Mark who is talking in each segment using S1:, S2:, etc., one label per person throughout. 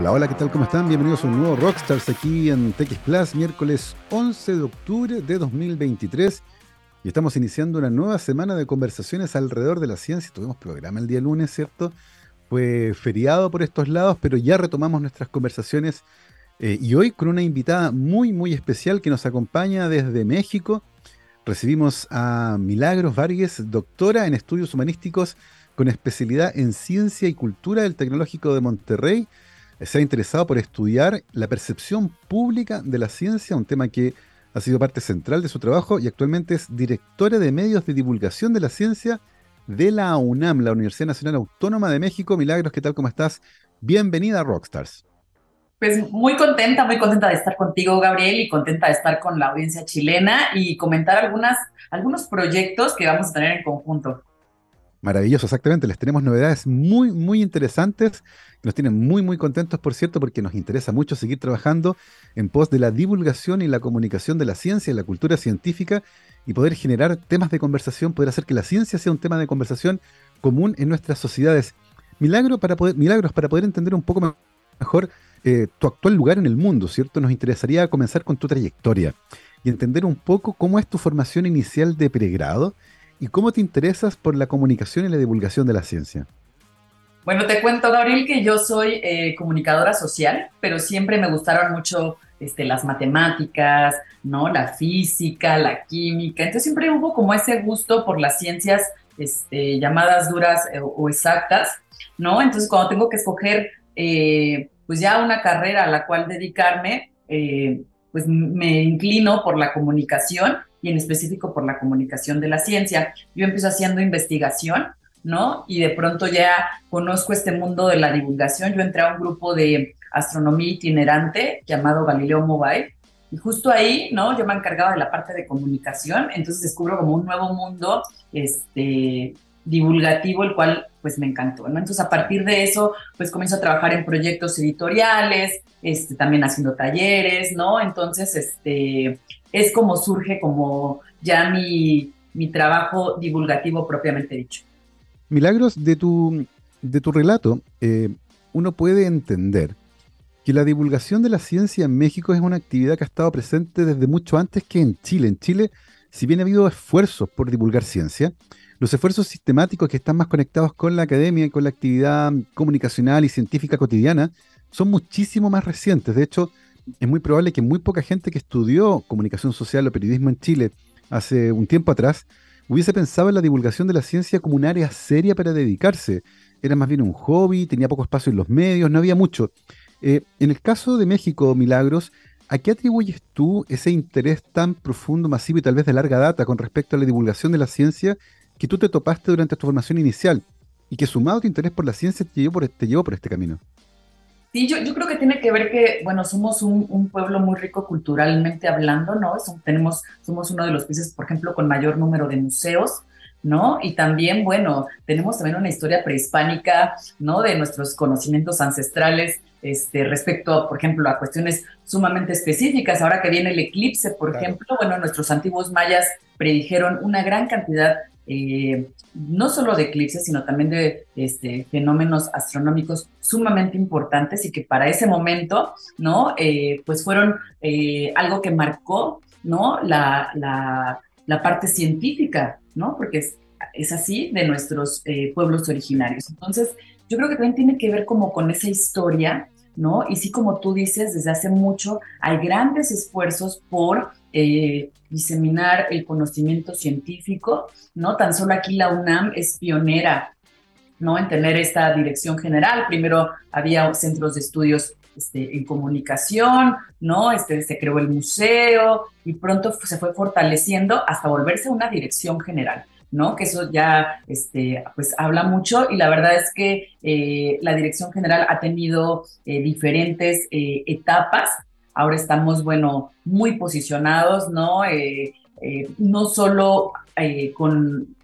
S1: Hola, hola, ¿qué tal? ¿Cómo están? Bienvenidos a un nuevo Rockstars aquí en TX Plus, miércoles 11 de octubre de 2023. Y estamos iniciando una nueva semana de conversaciones alrededor de la ciencia. Tuvimos programa el día lunes, ¿cierto? Fue feriado por estos lados, pero ya retomamos nuestras conversaciones. Eh, y hoy con una invitada muy, muy especial que nos acompaña desde México. Recibimos a Milagros Vargas, doctora en estudios humanísticos con especialidad en ciencia y cultura del Tecnológico de Monterrey se ha interesado por estudiar la percepción pública de la ciencia, un tema que ha sido parte central de su trabajo y actualmente es directora de medios de divulgación de la ciencia de la UNAM, la Universidad Nacional Autónoma de México. Milagros, ¿qué tal? ¿Cómo estás? Bienvenida a Rockstars.
S2: Pues muy contenta, muy contenta de estar contigo, Gabriel, y contenta de estar con la audiencia chilena y comentar algunos proyectos que vamos a tener en conjunto.
S1: Maravilloso, exactamente. Les tenemos novedades muy, muy interesantes. Nos tienen muy, muy contentos, por cierto, porque nos interesa mucho seguir trabajando en pos de la divulgación y la comunicación de la ciencia y la cultura científica y poder generar temas de conversación, poder hacer que la ciencia sea un tema de conversación común en nuestras sociedades. Milagro para poder, milagros para poder entender un poco mejor eh, tu actual lugar en el mundo, ¿cierto? Nos interesaría comenzar con tu trayectoria y entender un poco cómo es tu formación inicial de pregrado y cómo te interesas por la comunicación y la divulgación de la ciencia.
S2: Bueno, te cuento, Gabriel, que yo soy eh, comunicadora social, pero siempre me gustaron mucho este, las matemáticas, ¿no? La física, la química. Entonces siempre hubo como ese gusto por las ciencias este, llamadas duras eh, o exactas, ¿no? Entonces cuando tengo que escoger eh, pues ya una carrera a la cual dedicarme, pues me inclino por la comunicación y en específico por la comunicación de la ciencia. Yo empiezo haciendo investigación, ¿no? Y de pronto ya conozco este mundo de la divulgación. Yo entré a un grupo de astronomía itinerante llamado Galileo Mobile. Y justo ahí, ¿no? Yo me encargaba de la parte de comunicación, entonces descubro como un nuevo mundo este, divulgativo, el cual pues me encantó, ¿no? Entonces a partir de eso, pues comienzo a trabajar en proyectos editoriales, este, también haciendo talleres, ¿no? Entonces, este, es como surge como ya mi, mi trabajo divulgativo propiamente dicho.
S1: Milagros, de tu, de tu relato, eh, uno puede entender que la divulgación de la ciencia en México es una actividad que ha estado presente desde mucho antes que en Chile. En Chile, si bien ha habido esfuerzos por divulgar ciencia, los esfuerzos sistemáticos que están más conectados con la academia y con la actividad comunicacional y científica cotidiana son muchísimo más recientes. De hecho, es muy probable que muy poca gente que estudió comunicación social o periodismo en Chile hace un tiempo atrás hubiese pensado en la divulgación de la ciencia como un área seria para dedicarse. Era más bien un hobby, tenía poco espacio en los medios, no había mucho. Eh, en el caso de México, Milagros, ¿a qué atribuyes tú ese interés tan profundo, masivo y tal vez de larga data con respecto a la divulgación de la ciencia que tú te topaste durante tu formación inicial y que sumado a tu interés por la ciencia te te llevó por este camino?
S2: Sí, yo, yo, creo que tiene que ver que, bueno, somos un, un pueblo muy rico culturalmente hablando, ¿no? tenemos, somos uno de los países, por ejemplo, con mayor número de museos, ¿no? Y también, bueno, tenemos también una historia prehispánica, ¿no? De nuestros conocimientos ancestrales este, respecto, por ejemplo, a cuestiones sumamente específicas. Ahora que viene el eclipse, por ejemplo, bueno, nuestros antiguos mayas predijeron una gran cantidad eh, no solo de eclipses, sino también de este, fenómenos astronómicos sumamente importantes y que para ese momento, ¿no? Eh, pues fueron eh, algo que marcó, ¿no? La, la, parte científica, ¿no? Porque es, es así de nuestros pueblos originarios. Entonces, yo creo que también tiene que ver como con esa historia, ¿no? Y sí, como tú dices, desde hace mucho hay grandes esfuerzos por eh, diseminar el conocimiento científico, ¿no? Tan solo aquí la UNAM es pionera, ¿no? En tener esta dirección general. Primero había centros de estudios este, en comunicación, ¿no? Este, se creó el museo y pronto se fue fortaleciendo hasta volverse una dirección general. ¿No? Que eso ya este, pues habla mucho y la verdad es que eh, la dirección general ha tenido eh, diferentes etapas Ahora estamos, bueno, muy posicionados, ¿no? Eh, eh, no solo eh, con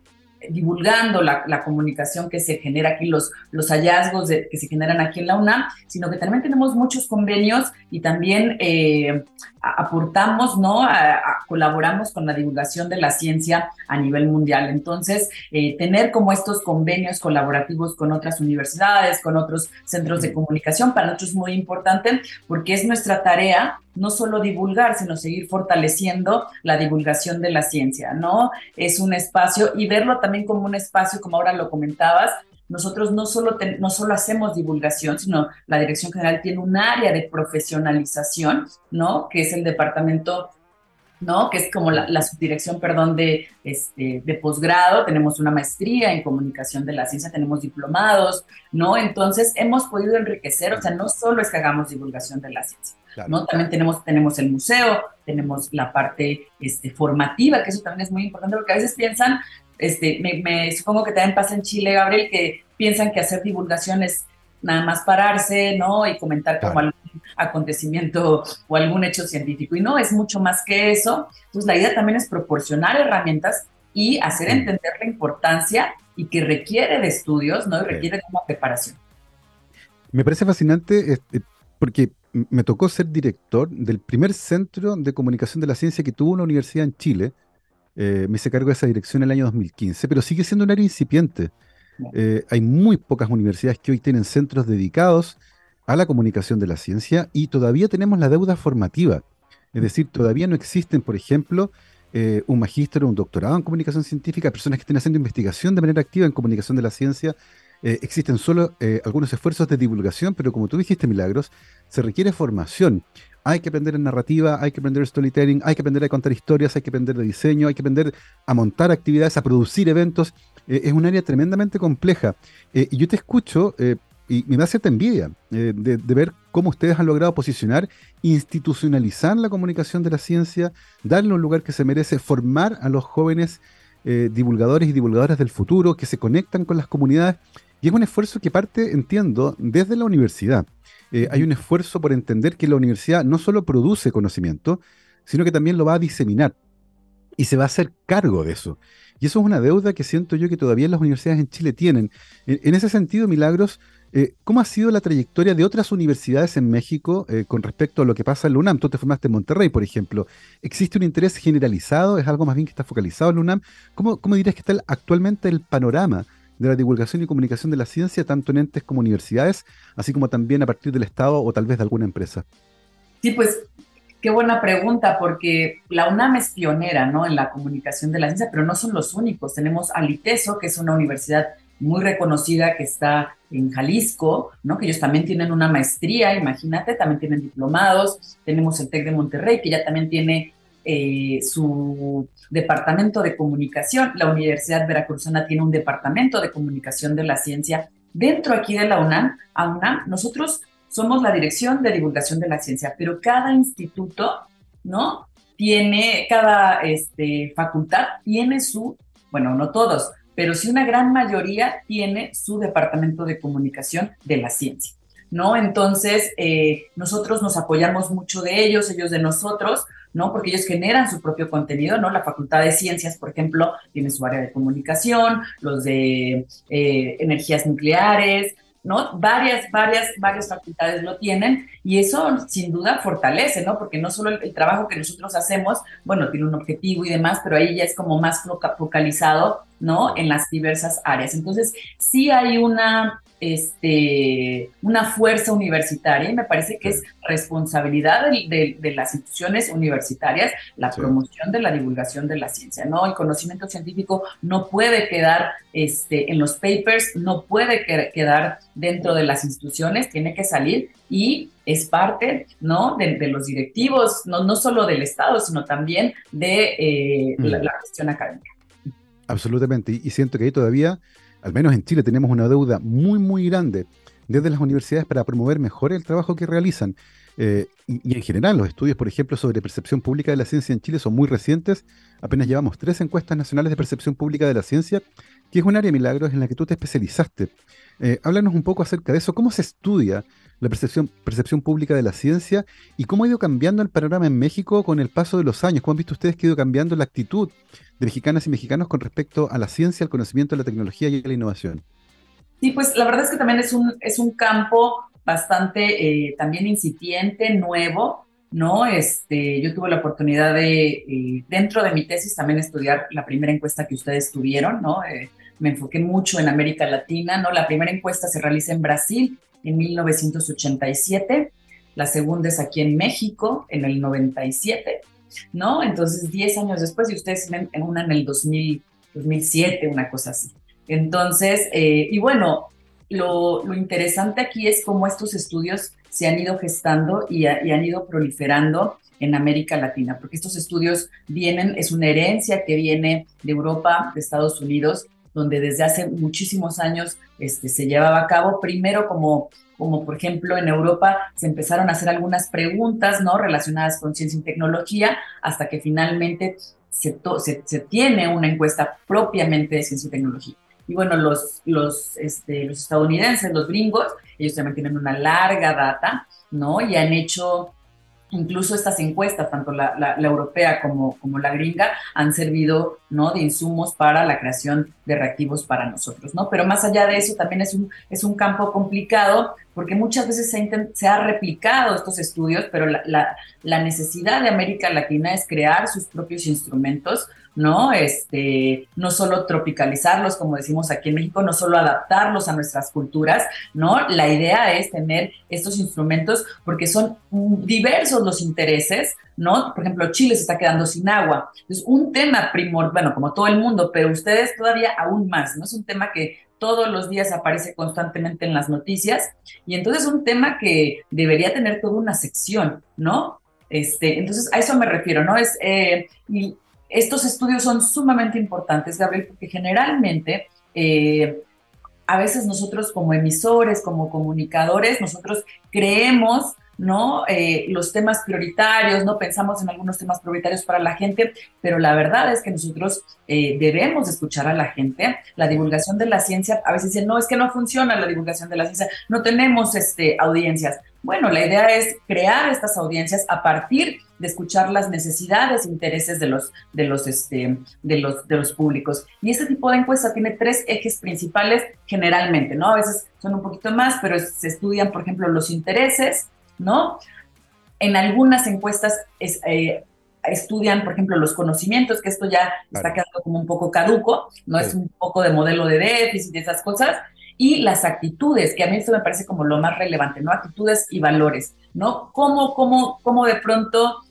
S2: divulgando la, comunicación que se genera aquí, los, los hallazgos que se generan aquí en la UNAM, sino que también tenemos muchos convenios y también eh, aportamos, ¿no? colaboramos con la divulgación de la ciencia a nivel mundial. Entonces, eh, tener como estos convenios colaborativos con otras universidades, con otros centros de comunicación, para nosotros es muy importante porque es nuestra tarea no solo divulgar, sino seguir fortaleciendo la divulgación de la ciencia, ¿no? Es un espacio y verlo también como un espacio, como ahora lo comentabas, nosotros no solo, no solo hacemos divulgación, sino la Dirección General tiene un área de profesionalización, ¿no? Que es el departamento ¿no? Que es como la, subdirección, perdón, de, este, de posgrado, tenemos una maestría en comunicación de la ciencia, tenemos diplomados, ¿no? Entonces hemos podido enriquecer, o sea, no solo es que hagamos divulgación de la ciencia, ¿no? También tenemos, tenemos el museo, tenemos la parte este, formativa, que eso también es muy importante, porque a veces piensan, este, me, supongo que también pasa en Chile, Gabriel, que piensan que hacer divulgación es nada más pararse, ¿no? Y comentar como algún acontecimiento o algún hecho científico. Y no, es mucho más que eso. Entonces, la idea también es proporcionar herramientas y hacer entender la importancia y que requiere de estudios, ¿no? Y requiere de una preparación.
S1: Me parece fascinante este, porque me tocó ser director del primer centro de comunicación de la ciencia que tuvo una universidad en Chile, eh, me hice cargo de esa dirección en el año 2015, pero sigue siendo un área incipiente. Eh, hay muy pocas universidades que hoy tienen centros dedicados a la comunicación de la ciencia y todavía tenemos la deuda formativa. Es decir, todavía no existen, por ejemplo, eh, un magíster o un doctorado en comunicación científica, personas que estén haciendo investigación de manera activa en comunicación de la ciencia. existen solo algunos esfuerzos de divulgación, pero como tú dijiste, Milagros, se requiere formación hay que aprender en narrativa, hay que aprender storytelling, hay que aprender a contar historias, hay que aprender de diseño, hay que aprender a montar actividades, a producir eventos. Eh, es un área tremendamente compleja. Eh, y yo te escucho eh, y me da cierta envidia de, de, ver cómo ustedes han logrado posicionar, institucionalizar la comunicación de la ciencia, darle un lugar que se merece, formar a los jóvenes divulgadores y divulgadoras del futuro que se conectan con las comunidades. Y es un esfuerzo que parte, entiendo, desde la universidad. Eh, hay un esfuerzo por entender que la universidad no solo produce conocimiento, sino que también lo va a diseminar y se va a hacer cargo de eso. Y eso es una deuda que siento yo que todavía las universidades en Chile tienen. En, ese sentido, Milagros, eh, ¿cómo ha sido la trayectoria de otras universidades en México eh, con respecto a lo que pasa en la UNAM? Tú te formaste en Monterrey, por ejemplo. ¿Existe un interés generalizado? ¿Es algo más bien que está focalizado en la UNAM? ¿Cómo, cómo dirías que está actualmente el panorama de la divulgación y comunicación de la ciencia, tanto en entes como universidades, así como también a partir del Estado o tal vez de alguna empresa?
S2: Sí, pues qué buena pregunta, porque la UNAM es pionera ¿no? en la comunicación de la ciencia, pero no son los únicos. Tenemos al ITESO, que es una universidad muy reconocida que está en Jalisco, ¿no? que ellos también tienen una maestría, imagínate, también tienen diplomados. Tenemos el TEC de Monterrey, que ya también tiene eh, su departamento de comunicación. La Universidad Veracruzana tiene un departamento de comunicación de la ciencia. Dentro aquí de la UNAM, a UNAM, nosotros somos la dirección de divulgación de la ciencia, pero cada instituto, ¿no? Tiene, cada este, facultad tiene su, bueno, no todos, pero sí una gran mayoría tiene su departamento de comunicación de la ciencia. ¿no? Entonces, eh, nosotros nos apoyamos mucho de ellos, ellos de nosotros, ¿no? Porque ellos generan su propio contenido, ¿no? La Facultad de Ciencias, por ejemplo, tiene su área de comunicación, los de eh, energías nucleares, ¿no? Varias, varias, varias facultades lo tienen y eso sin duda fortalece, ¿no? Porque no solo el, trabajo que nosotros hacemos, bueno, tiene un objetivo y demás, pero ahí ya es como más focalizado, ¿no? En las diversas áreas. Entonces, sí hay una este, una fuerza universitaria y me parece que es responsabilidad de, las instituciones universitarias la promoción de la divulgación de la ciencia, ¿no? El conocimiento científico no puede quedar este, en los papers, no puede quedar dentro de las instituciones, tiene que salir y es parte, ¿no? De, los directivos, no, no solo del Estado, sino también de eh, la, la, gestión académica.
S1: Absolutamente, y siento que ahí todavía al menos en Chile tenemos una deuda muy, muy grande desde las universidades para promover mejor el trabajo que realizan. Eh, y, en general, los estudios, por ejemplo, sobre percepción pública de la ciencia en Chile son muy recientes. Apenas llevamos tres encuestas nacionales de percepción pública de la ciencia, que es un área de milagros en la que tú te especializaste. Eh, háblanos un poco acerca de eso. ¿Cómo se estudia la percepción, percepción pública de la ciencia y cómo ha ido cambiando el panorama en México con el paso de los años. ¿Cómo han visto ustedes que ha ido cambiando la actitud de mexicanas y mexicanos con respecto a la ciencia, al conocimiento, a la tecnología y a la innovación?
S2: Sí, pues la verdad es que también es un, es un campo bastante eh, también incipiente, nuevo, ¿no? Este, yo tuve la oportunidad de, eh, dentro de mi tesis, también estudiar la primera encuesta que ustedes tuvieron, ¿no? Eh, me enfoqué mucho en América Latina, ¿no? La primera encuesta se realiza en Brasil en 1987, la segunda es aquí en México en el 97, ¿no? Entonces, 10 años después, y ustedes ven en una en el 2000, 2007, una cosa así. Entonces, eh, y bueno, lo, lo, interesante aquí es cómo estos estudios se han ido gestando y, y, han ido proliferando en América Latina, porque estos estudios vienen, es una herencia que viene de Europa, de Estados Unidos, donde desde hace muchísimos años este, se llevaba a cabo, primero como, como por ejemplo en Europa se empezaron a hacer algunas preguntas ¿no? relacionadas con ciencia y tecnología, hasta que finalmente se, se, se tiene una encuesta propiamente de ciencia y tecnología. Y bueno, los, los, este, los estadounidenses, los gringos, ellos también tienen una larga data, ¿no? Y han hecho incluso estas encuestas, tanto la, europea como, la gringa, han servido ¿no? de insumos para la creación de reactivos para nosotros, ¿no? Pero más allá de eso, también es un, es un campo complicado porque muchas veces se, se ha replicado estos estudios, pero la necesidad de América Latina es crear sus propios instrumentos ¿no? Este, no solo tropicalizarlos, como decimos aquí en México, no solo adaptarlos a nuestras culturas, ¿no? La idea es tener estos instrumentos porque son diversos los intereses, ¿no? Por ejemplo, Chile se está quedando sin agua. Es un tema primordial, bueno, como todo el mundo, pero ustedes todavía aún más, ¿no? Es un tema que todos los días aparece constantemente en las noticias y entonces es un tema que debería tener toda una sección, ¿no? Este, entonces, a eso me refiero, ¿no? Es, eh, estos estudios son sumamente importantes, Gabriel, porque generalmente eh, a veces nosotros como emisores, como comunicadores, nosotros creemos ¿no? Eh, los temas prioritarios, ¿no? Pensamos en algunos temas prioritarios para la gente, pero la verdad es que nosotros eh, debemos escuchar a la gente. La divulgación de la ciencia, a veces dicen, no, es que no funciona la divulgación de la ciencia, no tenemos este, audiencias. Bueno, la idea es crear estas audiencias a partir de escuchar las necesidades e intereses de los, de los, este, de los, de los públicos. Y este tipo de encuesta tiene tres ejes principales generalmente, ¿no? A veces son un poquito más, pero se estudian, por ejemplo, los intereses, ¿no? En algunas encuestas eh, estudian, por ejemplo, los conocimientos, que esto ya está quedando como un poco caduco, no es un poco de modelo de déficit y esas cosas, y las actitudes, que a mí esto me parece como lo más relevante, ¿no? Actitudes y valores, ¿no? ¿Cómo, cómo, cómo de pronto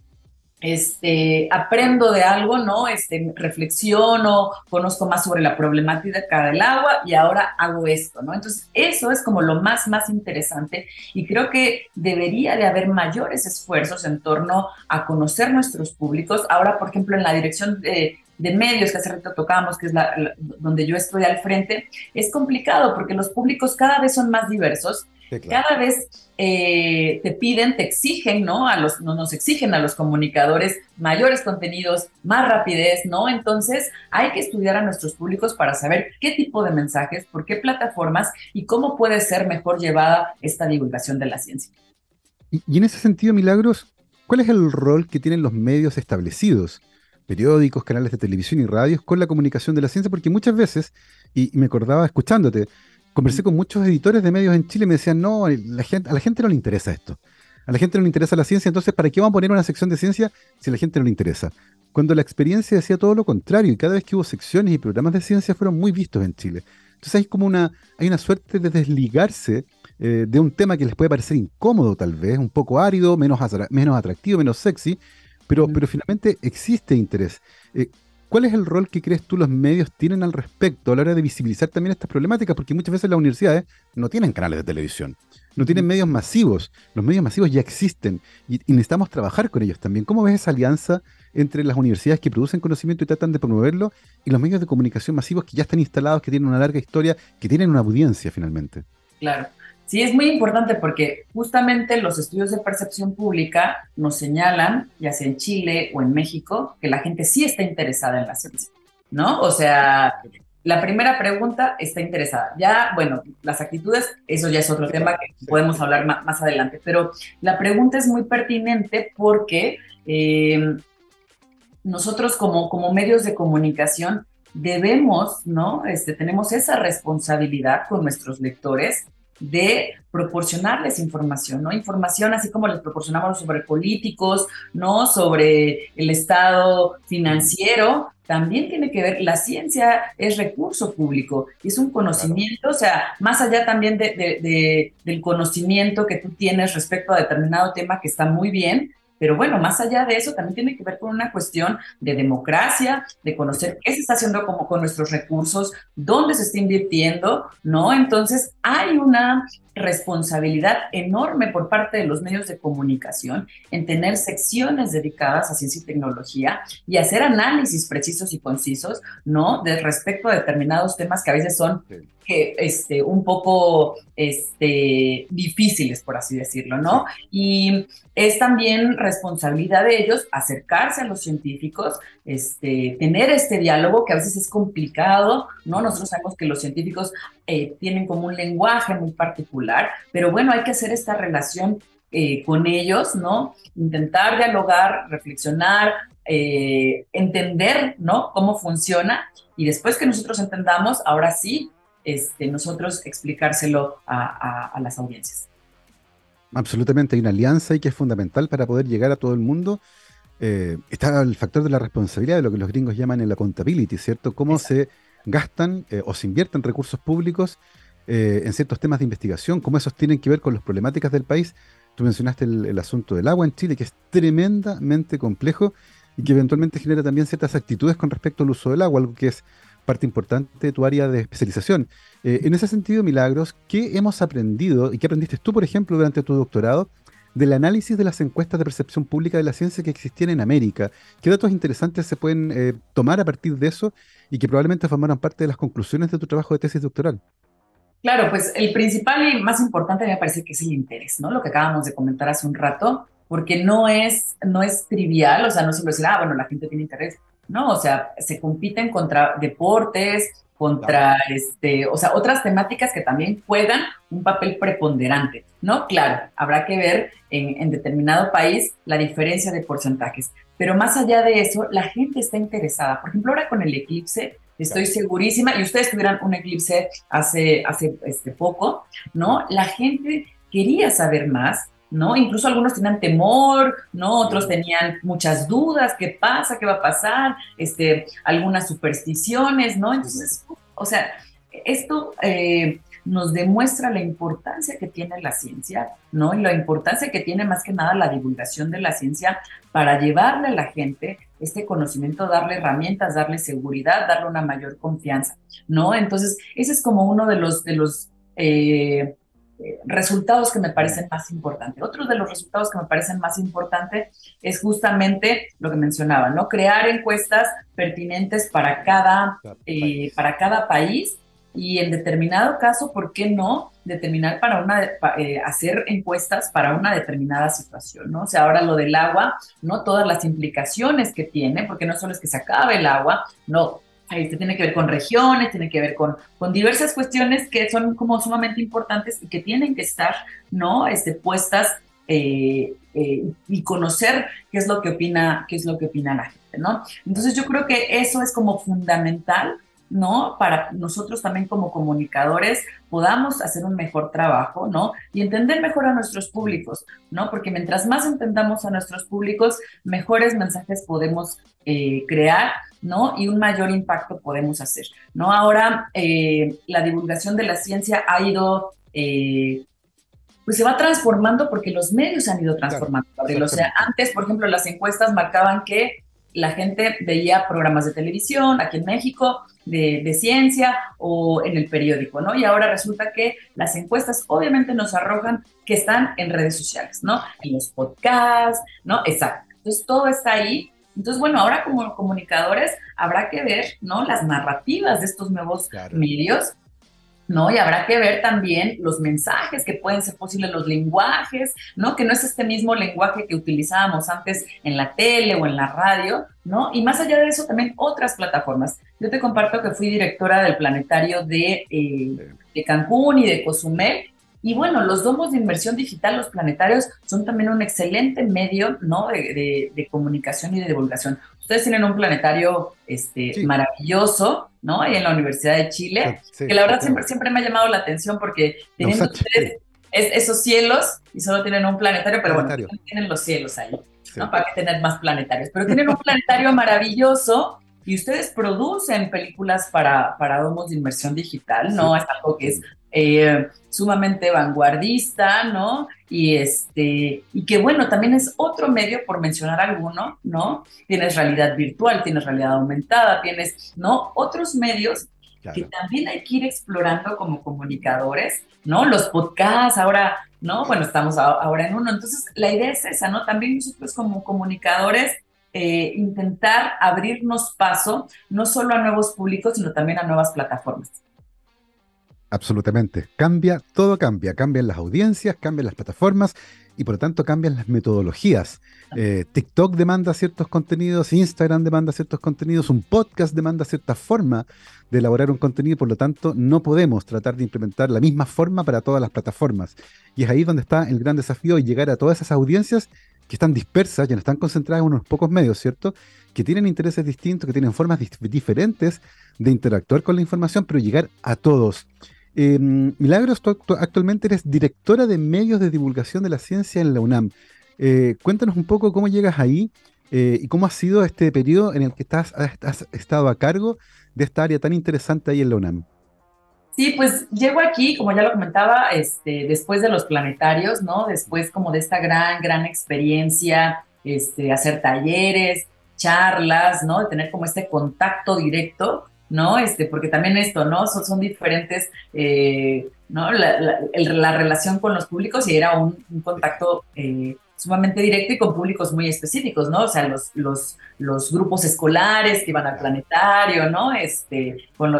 S2: este, aprendo de algo, ¿no? Este, reflexiono, conozco más sobre la problemática del agua y ahora hago esto, ¿no? Entonces, eso es como lo más, más interesante y creo que debería de haber mayores esfuerzos en torno a conocer nuestros públicos. Ahora, por ejemplo, en la dirección de, de medios que hace rato tocábamos, que es la, donde yo estoy al frente, es complicado porque los públicos cada vez son más diversos, cada vez eh, te piden, te exigen, ¿no? A los, no nos exigen a los comunicadores mayores contenidos, más rapidez, ¿no? Entonces hay que estudiar a nuestros públicos para saber qué tipo de mensajes, por qué plataformas y cómo puede ser mejor llevada esta divulgación de la ciencia.
S1: y en ese sentido, Milagros, ¿cuál es el rol que tienen los medios establecidos? periódicos, canales de televisión y radios con la comunicación de la ciencia, porque muchas veces, y me acordaba escuchándote, conversé con muchos editores de medios en Chile y me decían, no, la gente, a la gente no le interesa esto. A la gente no le interesa la ciencia, entonces ¿para qué vamos a poner una sección de ciencia si a la gente no le interesa? Cuando la experiencia decía todo lo contrario, y cada vez que hubo secciones y programas de ciencia fueron muy vistos en Chile. Entonces hay como una, hay una suerte de desligarse eh, de un tema que les puede parecer incómodo tal vez, un poco árido, menos, menos atractivo, menos sexy, pero, pero finalmente existe interés. Eh, ¿Cuál es el rol que crees tú los medios tienen al respecto a la hora de visibilizar también estas problemáticas? Porque muchas veces las universidades no tienen canales de televisión, no tienen medios masivos. Los medios masivos ya existen y, necesitamos trabajar con ellos también. ¿Cómo ves esa alianza entre las universidades que producen conocimiento y tratan de promoverlo y los medios de comunicación masivos que ya están instalados, que tienen una larga historia, que tienen una audiencia finalmente?
S2: Claro. Sí, es muy importante porque justamente los estudios de percepción pública nos señalan, ya sea en Chile o en México, que la gente sí está interesada en la ciencia, ¿no? O sea, la primera pregunta está interesada. Ya, bueno, las actitudes, eso ya es otro tema que podemos hablar más, adelante, pero la pregunta es muy pertinente porque eh, nosotros como, como medios de comunicación debemos, ¿no? Este, tenemos esa responsabilidad con nuestros lectores de proporcionarles información, ¿no? Información así como les proporcionamos sobre políticos, ¿no? Sobre el estado financiero, también tiene que ver, la ciencia es recurso público, es un conocimiento, o sea, más allá también de, del conocimiento que tú tienes respecto a determinado tema que está muy bien, pero bueno, más allá de eso, también tiene que ver con una cuestión de democracia, de conocer qué se está haciendo como con nuestros recursos, dónde se está invirtiendo, ¿no? Entonces, hay una responsabilidad enorme por parte de los medios de comunicación en tener secciones dedicadas a ciencia y tecnología y hacer análisis precisos y concisos, ¿no? De respecto a determinados temas que a veces son que, este, un poco este, difíciles, por así decirlo, ¿no? Y es también responsabilidad de ellos acercarse a los científicos, este, tener este diálogo que a veces es complicado, ¿no? Nosotros sabemos que los científicos eh, tienen como un lenguaje muy particular, pero bueno, hay que hacer esta relación eh, con ellos, ¿no? Intentar dialogar, reflexionar, eh, entender, ¿no? Cómo funciona y después que nosotros entendamos, ahora sí, este, nosotros explicárselo a, las audiencias.
S1: Absolutamente, hay una alianza y que es fundamental para poder llegar a todo el mundo. está el factor de la responsabilidad de lo que los gringos llaman el accountability, ¿cierto? Cómo se gastan eh, o se invierten recursos públicos eh, en ciertos temas de investigación, cómo esos tienen que ver con las problemáticas del país. Tú mencionaste el, asunto del agua en Chile, que es tremendamente complejo y que eventualmente genera también ciertas actitudes con respecto al uso del agua, algo que es parte importante de tu área de especialización. Eh, en ese sentido, Milagros, ¿qué hemos aprendido y qué aprendiste tú, por ejemplo, durante tu doctorado del análisis de las encuestas de percepción pública de la ciencia que existían en América. ¿Qué datos interesantes se pueden eh, tomar a partir de eso y que probablemente formaran parte de las conclusiones de tu trabajo de tesis doctoral?
S2: Claro, pues el principal y más importante me parece que es el interés, ¿no? Lo que acabamos de comentar hace un rato, porque no es, no es trivial, o sea, no solo decir, ah, bueno, la gente tiene interés. No, o sea, se compiten contra deportes, contra este, o sea, otras temáticas que también juegan un papel preponderante, ¿no? Claro, habrá que ver en, determinado país la diferencia de porcentajes, pero más allá de eso, la gente está interesada. Por ejemplo, ahora con el eclipse, estoy segurísima, y ustedes tuvieran un eclipse hace, hace este, poco, ¿no? La gente quería saber más, ¿no? Incluso algunos tenían temor, ¿no? Otros tenían muchas dudas, ¿qué pasa? ¿Qué va a pasar? Este, algunas supersticiones, ¿no? Entonces, o sea, esto eh, nos demuestra la importancia que tiene la ciencia, ¿no? Y la importancia que tiene más que nada la divulgación de la ciencia para llevarle a la gente este conocimiento, darle herramientas, darle seguridad, darle una mayor confianza, ¿no? Entonces, ese es como uno de los, de los eh, eh, resultados que me parecen más importantes. Otro de los resultados que me parecen más importantes es justamente lo que mencionaba, ¿no? Crear encuestas pertinentes para cada, eh, para cada país y en determinado caso, ¿por qué no determinar para una, eh, hacer encuestas para una determinada situación, ¿no? O sea, ahora lo del agua, ¿no? Todas las implicaciones que tiene, porque no solo es que se acabe el agua, no, tiene que ver con regiones, tiene que ver con, con diversas cuestiones que son como sumamente importantes y que tienen que estar, ¿no? Este, puestas eh, eh, y conocer qué es lo que opina, qué es lo que opina la gente, ¿no? Entonces yo creo que eso es como fundamental ¿no? Para nosotros también como comunicadores podamos hacer un mejor trabajo, ¿no? Y entender mejor a nuestros públicos, ¿no? Porque mientras más entendamos a nuestros públicos, mejores mensajes podemos eh, crear, ¿no? Y un mayor impacto podemos hacer, ¿no? Ahora eh, la divulgación de la ciencia ha ido... Eh, pues se va transformando porque los medios han ido transformando. o sea, antes, por ejemplo, las encuestas marcaban que la gente veía programas de televisión aquí en México de, ciencia o en el periódico, ¿no? Y ahora resulta que las encuestas obviamente nos arrojan que están en redes sociales, ¿no? En los podcasts, ¿no? Exacto. Entonces todo está ahí. Entonces, bueno, ahora como comunicadores habrá que ver, ¿no? Las narrativas de estos nuevos medios ¿no? Y habrá que ver también los mensajes que pueden ser posibles, los lenguajes, ¿no? Que no es este mismo lenguaje que utilizábamos antes en la tele o en la radio, ¿no? Y más allá de eso, también otras plataformas. yo te comparto que fui directora del planetario de, eh, de Cancún y de Cozumel. Y bueno, los domos de inversión digital, los planetarios, son también un excelente medio ¿no? de, de, comunicación y de divulgación. Ustedes tienen un planetario este, maravilloso, ¿no? Ahí en la Universidad de Chile, que la verdad siempre, siempre me ha llamado la atención porque teniendo ustedes esos cielos y solo tienen un planetario, pero bueno, tienen los cielos ahí, ¿no? Para que tener más planetarios. Pero tienen un planetario maravilloso y ustedes producen películas para, para domos de inversión digital, ¿no? Es algo que es eh, sumamente vanguardista, ¿no? Y este, y que bueno, también es otro medio, por mencionar alguno, ¿no? Tienes realidad virtual, tienes realidad aumentada, tienes, ¿no? Otros medios que también hay que ir explorando como comunicadores, ¿no? Los podcasts, ahora, ¿no? Bueno, estamos ahora en uno. Entonces, la idea es esa, ¿no? También nosotros como comunicadores, eh, intentar abrirnos paso, no solo a nuevos públicos, sino también a nuevas plataformas.
S1: Absolutamente. Cambia, todo cambia. Cambian las audiencias, cambian las plataformas y por lo tanto cambian las metodologías. Eh, TikTok demanda ciertos contenidos, Instagram demanda ciertos contenidos, un podcast demanda cierta forma de elaborar un contenido, por lo tanto no podemos tratar de implementar la misma forma para todas las plataformas. Y es ahí donde está el gran desafío y llegar a todas esas audiencias que están dispersas, ya no están concentradas en unos pocos medios, ¿cierto? Que tienen intereses distintos, que tienen formas diferentes de interactuar con la información, pero llegar a todos. Eh, Milagros, tú actualmente eres directora de medios de divulgación de la ciencia en la UNAM. Eh, cuéntanos un poco cómo llegas ahí eh, y cómo ha sido este periodo en el que estás, has estado a cargo de esta área tan interesante ahí en la UNAM.
S2: Sí, pues llego aquí, como ya lo comentaba, este, después de los planetarios, ¿no? Después como de esta gran, gran experiencia, este, hacer talleres, charlas, ¿no? De tener como este contacto directo ¿no? Este, porque también esto, ¿no? Son, son diferentes, eh, ¿no? La, la, relación con los públicos y era un, contacto eh, sumamente directo y con públicos muy específicos, ¿no? O sea, los, los, los grupos escolares que iban al planetario, ¿no? Este, con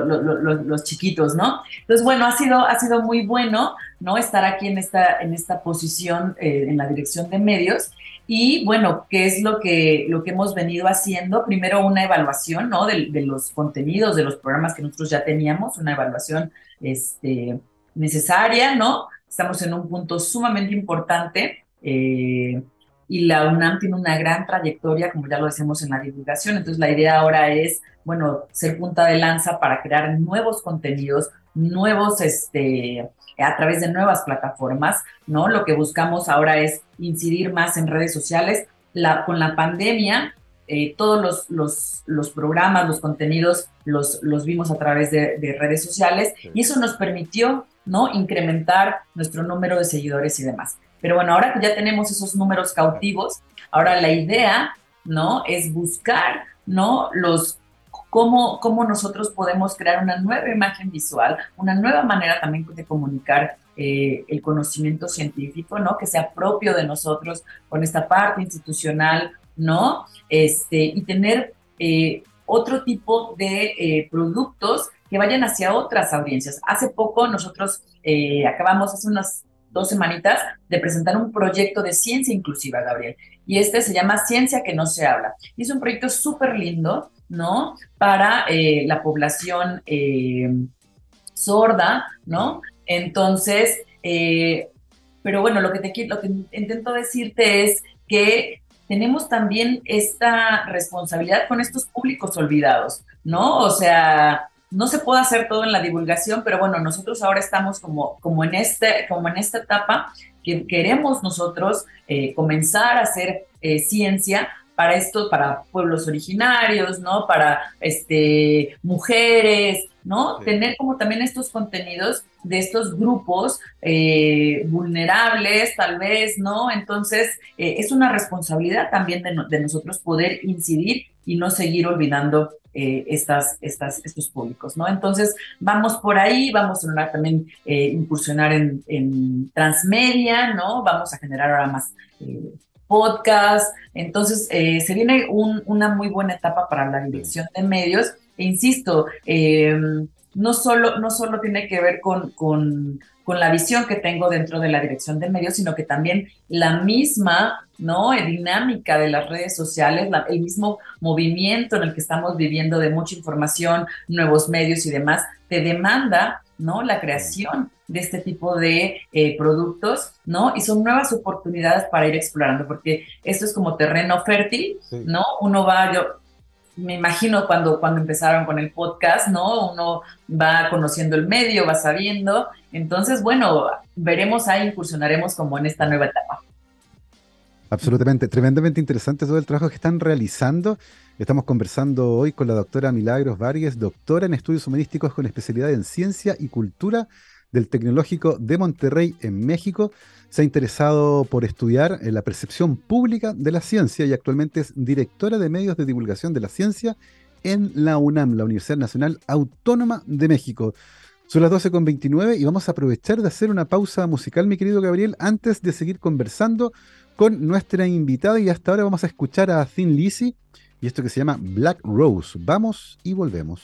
S2: los chiquitos, ¿no? Entonces, bueno, ha sido, ha sido muy bueno, ¿no? Estar aquí en esta, en esta posición eh, en la dirección de medios y bueno, ¿qué es lo que, lo que hemos venido haciendo? Primero una evaluación, ¿no? De, los contenidos, de los programas que nosotros ya teníamos, una evaluación este, necesaria, ¿no? Estamos en un punto sumamente importante eh, y la UNAM tiene una gran trayectoria, como ya lo decimos en la divulgación, entonces la idea ahora es, bueno, ser punta de lanza para crear nuevos contenidos, nuevos, este, a través de nuevas plataformas, ¿no? Lo que buscamos ahora es incidir más en redes sociales. La, con la pandemia, eh, todos los, los, los, programas, los contenidos, los, los vimos a través de, de redes sociales y eso nos permitió, ¿no? Incrementar nuestro número de seguidores y demás. Pero bueno, ahora que ya tenemos esos números cautivos, ahora la idea, ¿no? Es buscar, ¿no? Los cómo, cómo nosotros podemos crear una nueva imagen visual, una nueva manera también de comunicar eh, el conocimiento científico, ¿no? Que sea propio de nosotros con esta parte institucional, ¿no? Este, y tener eh, otro tipo de eh, productos que vayan hacia otras audiencias. Hace poco nosotros acabamos, hace unas dos semanitas, de presentar un proyecto de ciencia inclusiva, Gabriel. Y este se llama Ciencia que no se habla. Y es un proyecto súper lindo ¿no? Para eh, la población eh, sorda, ¿no? Entonces, eh, pero bueno, lo que, te, lo que intento decirte es que tenemos también esta responsabilidad con estos públicos olvidados, ¿no? O sea, no se puede hacer todo en la divulgación, pero bueno, nosotros ahora estamos como, como, en, este, como en esta etapa que queremos nosotros comenzar a hacer ciencia para esto, para pueblos originarios, ¿no? Para este, mujeres, ¿no? Tener como también estos contenidos de estos grupos eh, vulnerables, tal vez, ¿no? Entonces, eh, es una responsabilidad también de, nosotros poder incidir y no seguir olvidando eh, estas, estas, estos públicos, ¿no? Entonces, vamos por ahí, vamos a también incursionar en, en, transmedia, ¿no? Vamos a generar ahora más podcast. Entonces, eh, se viene una muy buena etapa para la dirección de medios. E insisto, em, no, solo, no solo tiene que ver con, con, con, la visión que tengo dentro de la dirección de medios, sino que también la misma ¿no? dinámica de las redes sociales, el mismo movimiento en el que estamos viviendo de mucha información, nuevos medios y demás, te demanda, ¿no? La creación de este tipo de eh, productos, ¿no? Y son nuevas oportunidades para ir explorando, porque esto es como terreno fértil, ¿no? Uno va, yo me imagino cuando, cuando empezaron con el podcast, ¿no? Uno va conociendo el medio, va sabiendo, entonces, bueno, veremos ahí, incursionaremos como en esta nueva etapa.
S1: Absolutamente, tremendamente interesante todo el trabajo que están realizando. Estamos conversando hoy con la doctora Milagros Vargas, doctora en estudios humanísticos con especialidad en ciencia y cultura del Tecnológico de Monterrey en México. Se ha interesado por estudiar la percepción pública de la ciencia y actualmente es directora de medios de divulgación de la ciencia en la UNAM, la Universidad Nacional Autónoma de México. Son las 12.29 y vamos a aprovechar de hacer una pausa musical, mi querido Gabriel, antes de seguir conversando con nuestra invitada y hasta ahora vamos a escuchar a Thin Lizzy y esto que se llama Black Rose. Vamos y volvemos.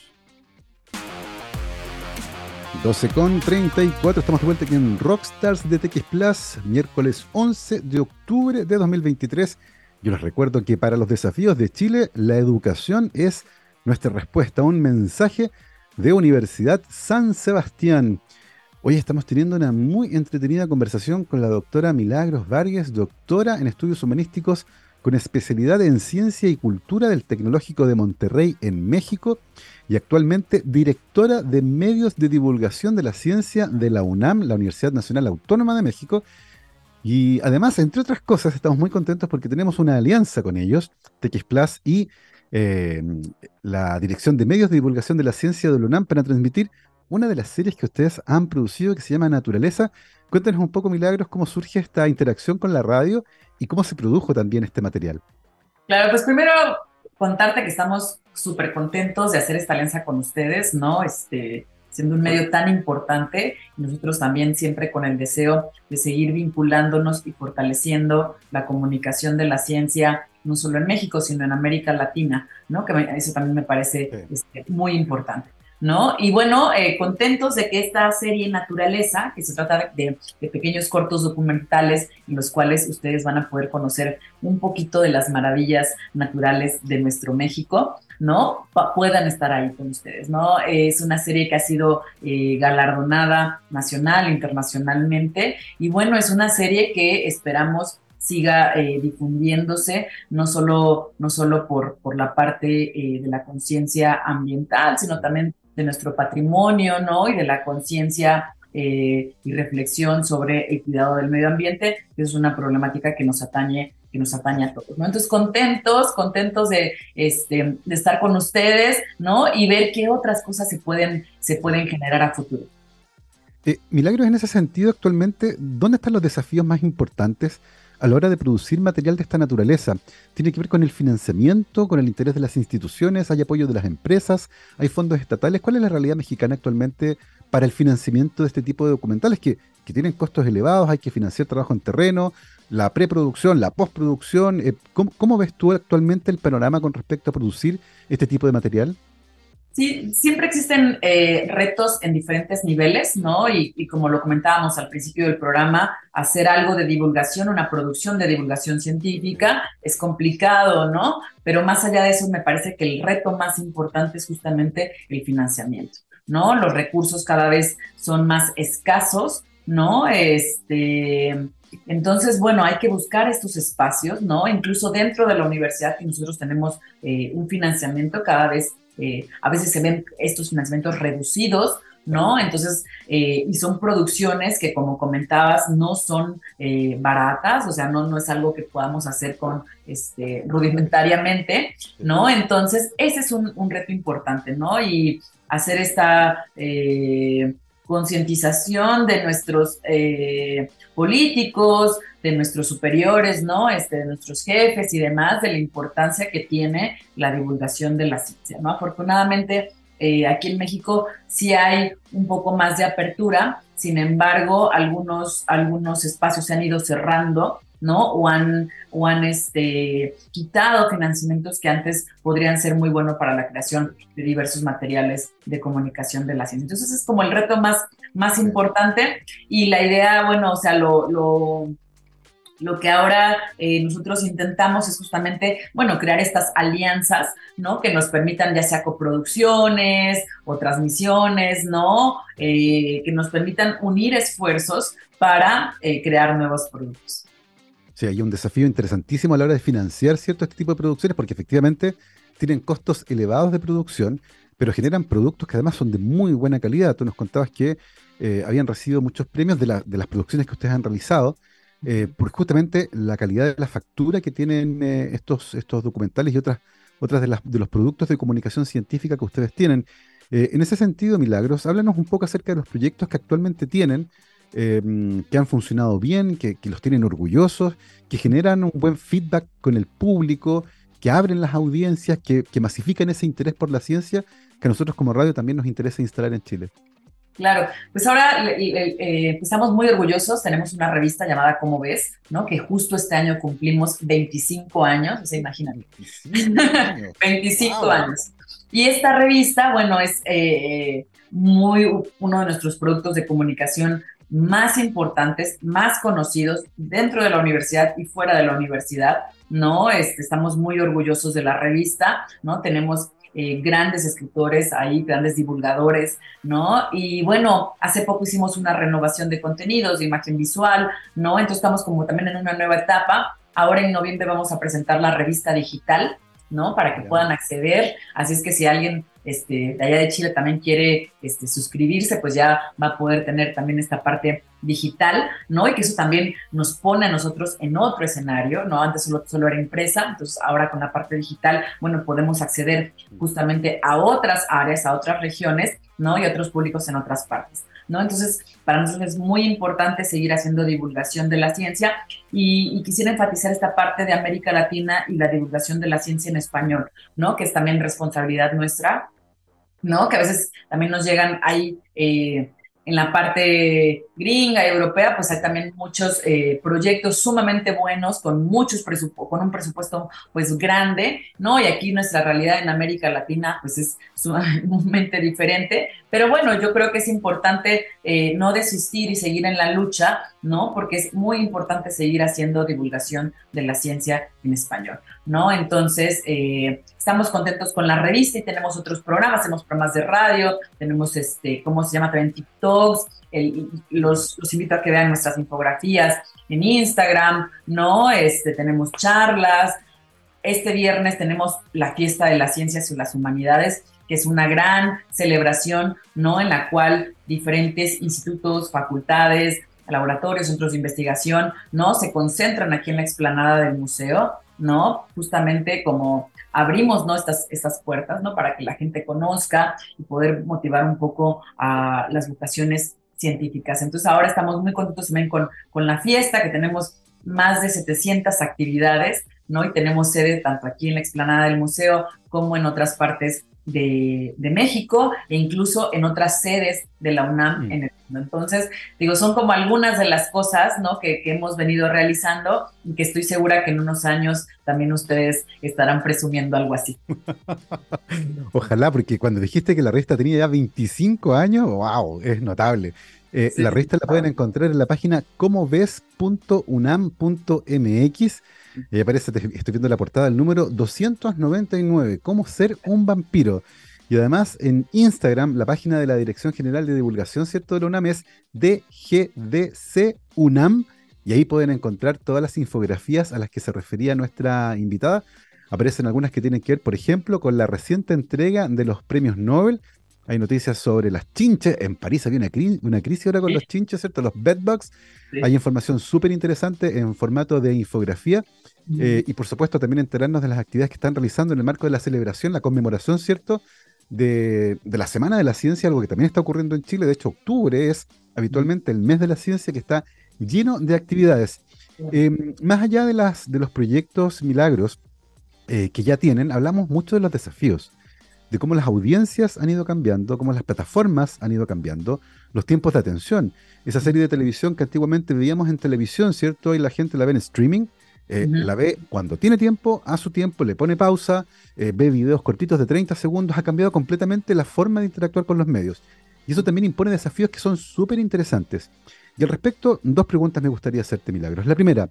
S1: 12 con 34, estamos de vuelta aquí en Rockstars de TX Plus, miércoles 11 de octubre de 2023. Yo les recuerdo que para los desafíos de Chile, la educación es nuestra respuesta, un mensaje de Universidad San Sebastián. Hoy estamos teniendo una muy entretenida conversación con la doctora Milagros Vargas, doctora en estudios humanísticos con especialidad en ciencia y cultura del Tecnológico de Monterrey en México y actualmente directora de medios de divulgación de la ciencia de la UNAM, la Universidad Nacional Autónoma de México. Y además, entre otras cosas, estamos muy contentos porque tenemos una alianza con ellos, TX Plus y eh, la Dirección de Medios de Divulgación de la Ciencia de la UNAM para transmitir una de las series que ustedes han producido que se llama Naturaleza. Cuéntanos un poco, Milagros, cómo surge esta interacción con la radio y cómo se produjo también este material.
S2: Claro, pues primero contarte que estamos súper contentos de hacer esta alianza con ustedes, ¿no? Este, siendo un medio tan importante, nosotros también siempre con el deseo de seguir vinculándonos y fortaleciendo la comunicación de la ciencia, no solo en México, sino en América Latina, ¿no? Que eso también me parece este, muy importante. ¿no? Y bueno, eh, contentos de que esta serie Naturaleza, que se trata de, pequeños cortos documentales en los cuales ustedes van a poder conocer un poquito de las maravillas naturales de nuestro México, ¿no? puedan estar ahí con ustedes, ¿no? Es una serie que ha sido eh, galardonada nacional, internacionalmente, y bueno, es una serie que esperamos siga eh, difundiéndose, no solo, no solo por, por la parte de la conciencia ambiental, sino también de nuestro patrimonio, ¿no? Y de la conciencia eh, y reflexión sobre el cuidado del medio ambiente, que es una problemática que nos atañe que nos atañe a todos, ¿no? Entonces, contentos, contentos de, este, de estar con ustedes, ¿no? Y ver qué otras cosas se pueden, se pueden generar a futuro.
S1: Eh, Milagros, en ese sentido, actualmente, ¿dónde están los desafíos más importantes a la hora de producir material de esta naturaleza. Tiene que ver con el financiamiento, con el interés de las instituciones, hay apoyo de las empresas, hay fondos estatales. ¿Cuál es la realidad mexicana actualmente para el financiamiento de este tipo de documentales que, tienen costos elevados? Hay que financiar trabajo en terreno, la preproducción, la postproducción. Eh, ¿cómo, ves tú actualmente el panorama con respecto a producir este tipo de material?
S2: Sí, siempre existen eh, retos en diferentes niveles, ¿no? Y, como lo comentábamos al principio del programa, hacer algo de divulgación, una producción de divulgación científica, es complicado, ¿no? Pero más allá de eso, me parece que el reto más importante es justamente el financiamiento, ¿no? Los recursos cada vez son más escasos, ¿no? Este. Entonces, bueno, hay que buscar estos espacios, ¿no? Incluso dentro de la universidad, que nosotros tenemos eh, un financiamiento cada vez eh, a veces se ven estos financiamientos reducidos, ¿no? Entonces, eh, y son producciones que, como comentabas, no son eh, baratas, o sea, no, no es algo que podamos hacer con, este, rudimentariamente, ¿no? Entonces, ese es un, un reto importante, ¿no? Y hacer esta concientización de nuestros políticos, de nuestros superiores, ¿no? Este, de nuestros jefes y demás, de la importancia que tiene la divulgación de la ciencia, ¿no? Afortunadamente, eh, aquí en México sí hay un poco más de apertura, sin embargo, algunos, algunos espacios se han ido cerrando, ¿no? O han, o han este, quitado financiamientos que antes podrían ser muy buenos para la creación de diversos materiales de comunicación de la ciencia. Entonces es como el reto más, más importante y la idea, bueno, o sea, lo, lo que ahora eh, nosotros intentamos es justamente, bueno, crear estas alianzas, ¿no? Que nos permitan ya sea coproducciones o transmisiones, ¿no? Eh, que nos permitan unir esfuerzos para eh, crear nuevos productos.
S1: Sí, hay un desafío interesantísimo a la hora de financiar cierto este tipo de producciones porque efectivamente tienen costos elevados de producción, pero generan productos que además son de muy buena calidad. Tú nos contabas que habían recibido muchos premios de, de las producciones que ustedes han realizado eh, por justamente la calidad de la factura que tienen eh, estos, estos documentales y otras, otras de, las, de los productos de comunicación científica que ustedes tienen. Eh, en ese sentido, Milagros, háblanos un poco acerca de los proyectos que actualmente tienen, em, que han funcionado bien, que, los tienen orgullosos, que generan un buen feedback con el público, que abren las audiencias, que, que masifican ese interés por la ciencia que a nosotros como radio también nos interesa instalar en Chile.
S2: Claro, pues ahora eh, estamos muy orgullosos, tenemos una revista llamada Cómo ves, ¿no? Que justo este año cumplimos 25 años, o sea, imagínate. 25 años. Y esta revista, bueno, es eh, muy uno de nuestros productos de comunicación más importantes, más conocidos dentro de la universidad y fuera de la universidad, ¿no? Este, estamos muy orgullosos de la revista, ¿no? Tenemos eh, grandes escritores ahí, grandes divulgadores, ¿no? Y bueno, hace poco hicimos una renovación de contenidos, de imagen visual, ¿no? Entonces estamos como también en una nueva etapa. Ahora en noviembre vamos a presentar la revista digital, ¿no? Para que puedan acceder. Así es que si alguien este, de allá de Chile también quiere este, suscribirse, pues ya va a poder tener también esta parte digital, ¿no? Y que eso también nos pone a nosotros en otro escenario, ¿no? Antes solo, solo era impresa, entonces ahora con la parte digital, bueno, podemos acceder justamente a otras áreas, a otras regiones, ¿no? Y a otros públicos en otras partes. Entonces, para nosotros es muy importante seguir haciendo divulgación de la ciencia y, quisiera enfatizar esta parte de América Latina y la divulgación de la ciencia en español, ¿no? Que es también responsabilidad nuestra, ¿no? Que a veces también nos llegan ahí... Eh, en la parte gringa y europea, pues hay también muchos eh, proyectos sumamente buenos con muchos con un presupuesto pues grande, ¿no? Y aquí nuestra realidad en América Latina pues es sumamente diferente, pero bueno, yo creo que es importante eh, no desistir y seguir en la lucha, ¿no? Porque es muy importante seguir haciendo divulgación de la ciencia en español, ¿no? Entonces, eh, estamos contentos con la revista y tenemos otros programas, tenemos programas de radio, tenemos, este, ¿cómo se llama? También TikToks, los, los invito a que vean nuestras infografías en Instagram, ¿no? Este, tenemos charlas. Este viernes tenemos la fiesta de las ciencias y las humanidades, que es una gran celebración, ¿no? En la cual diferentes institutos, facultades, laboratorios, centros de investigación, ¿no? Se concentran aquí en la explanada del museo, ¿no? Justamente como abrimos, ¿no? Estas, estas puertas, ¿no? Para que la gente conozca y poder motivar un poco a las vocaciones científicas. Entonces ahora estamos muy contentos también con, con la fiesta, que tenemos más de 700 actividades, ¿no? Y tenemos sede tanto aquí en la explanada del museo como en otras partes de, México e incluso en otras sedes de la UNAM mm. en el Entonces, digo, son como algunas de las cosas ¿no? que, hemos venido realizando y que estoy segura que en unos años también ustedes estarán presumiendo algo así.
S1: Ojalá, porque cuando dijiste que la revista tenía ya 25 años, wow, es notable. Eh, la revista la pueden encontrar en la página comoves.unam.mx y aparece, estoy viendo la portada, el número 299, cómo ser un vampiro. Y además en Instagram, la página de la Dirección General de Divulgación, ¿cierto? De la UNAM es DGDC UNAM. Y ahí pueden encontrar todas las infografías a las que se refería nuestra invitada. Aparecen algunas que tienen que ver, por ejemplo, con la reciente entrega de los premios Nobel. Hay noticias sobre las chinches. En París había una, una crisis ahora con los chinches, ¿cierto? Los bedbugs. Hay información súper interesante en formato de infografía. Eh, y por supuesto también enterarnos de las actividades que están realizando en el marco de la celebración, la conmemoración, ¿cierto? De, la Semana de la Ciencia, algo que también está ocurriendo en Chile. De hecho, octubre es habitualmente el mes de la ciencia que está lleno de actividades. Em, más allá de, las, de los proyectos milagros eh, que ya tienen, hablamos mucho de los desafíos, de cómo las audiencias han ido cambiando, cómo las plataformas han ido cambiando, los tiempos de atención. Esa serie de televisión que antiguamente veíamos en televisión, ¿cierto? Y la gente la ve en streaming, eh, la ve cuando tiene tiempo, a su tiempo, le pone pausa, eh, ve videos cortitos de 30 segundos, ha cambiado completamente la forma de interactuar con los medios. Y eso también impone desafíos que son súper interesantes. Y al respecto, dos preguntas me gustaría hacerte, Milagros. La primera,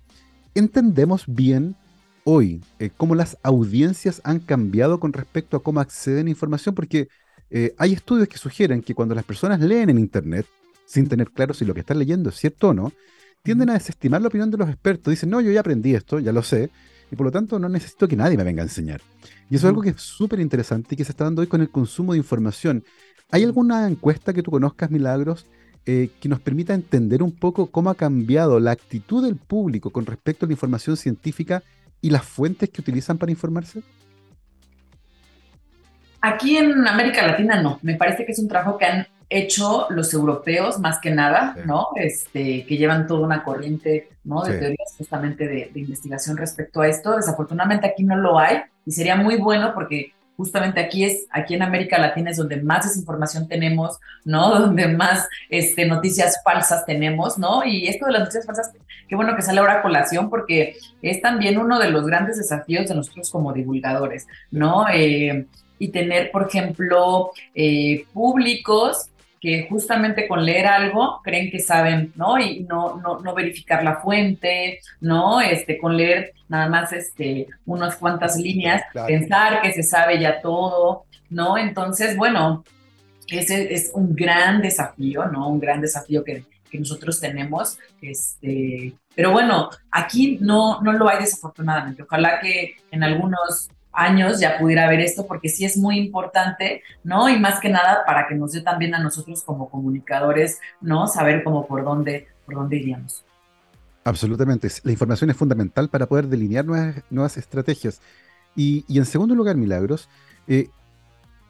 S1: ¿entendemos bien hoy eh, cómo las audiencias han cambiado con respecto a cómo acceden a información? Porque eh, hay estudios que sugieren que cuando las personas leen en Internet, sin tener claro si lo que están leyendo es cierto o no, tienden a desestimar la opinión de los expertos. Dicen, no, yo ya aprendí esto, ya lo sé, y por lo tanto no necesito que nadie me venga a enseñar. Y eso es algo que es súper interesante y que se está dando hoy con el consumo de información. ¿Hay alguna encuesta que tú conozcas, Milagros, eh, que nos permita entender un poco cómo ha cambiado la actitud del público con respecto a la información científica y las fuentes que utilizan para informarse?
S2: Aquí en América Latina no, me parece que es un trabajo que han hecho los europeos más que nada, ¿no? Este, que llevan toda una corriente, ¿no? De teorías justamente de, investigación respecto a esto. Desafortunadamente aquí no lo hay y sería muy bueno porque justamente aquí es, aquí en América Latina es donde más desinformación tenemos, ¿no? Donde más este, noticias falsas tenemos, ¿no? Y esto de las noticias falsas, qué bueno que sale ahora a colación porque es también uno de los grandes desafíos de nosotros como divulgadores, ¿no? Eh, y tener, por ejemplo, eh, públicos que justamente con leer algo creen que saben, ¿no? Y no, no, no verificar la fuente, ¿no? Este, con leer nada más este, unas cuantas líneas, pensar que se sabe ya todo, ¿no? Entonces, bueno, ese es un gran desafío, ¿no? Un gran desafío que, que nosotros tenemos. Este, pero bueno, aquí no, no lo hay desafortunadamente. Ojalá que en algunos años ya pudiera ver esto, porque sí es muy importante, ¿no? Y más que nada para que nos dé también a nosotros como comunicadores, ¿no? Saber cómo por dónde, por dónde iríamos.
S1: Absolutamente. La información es fundamental para poder delinear nuevas, nuevas estrategias. Y, en segundo lugar, Milagros, eh,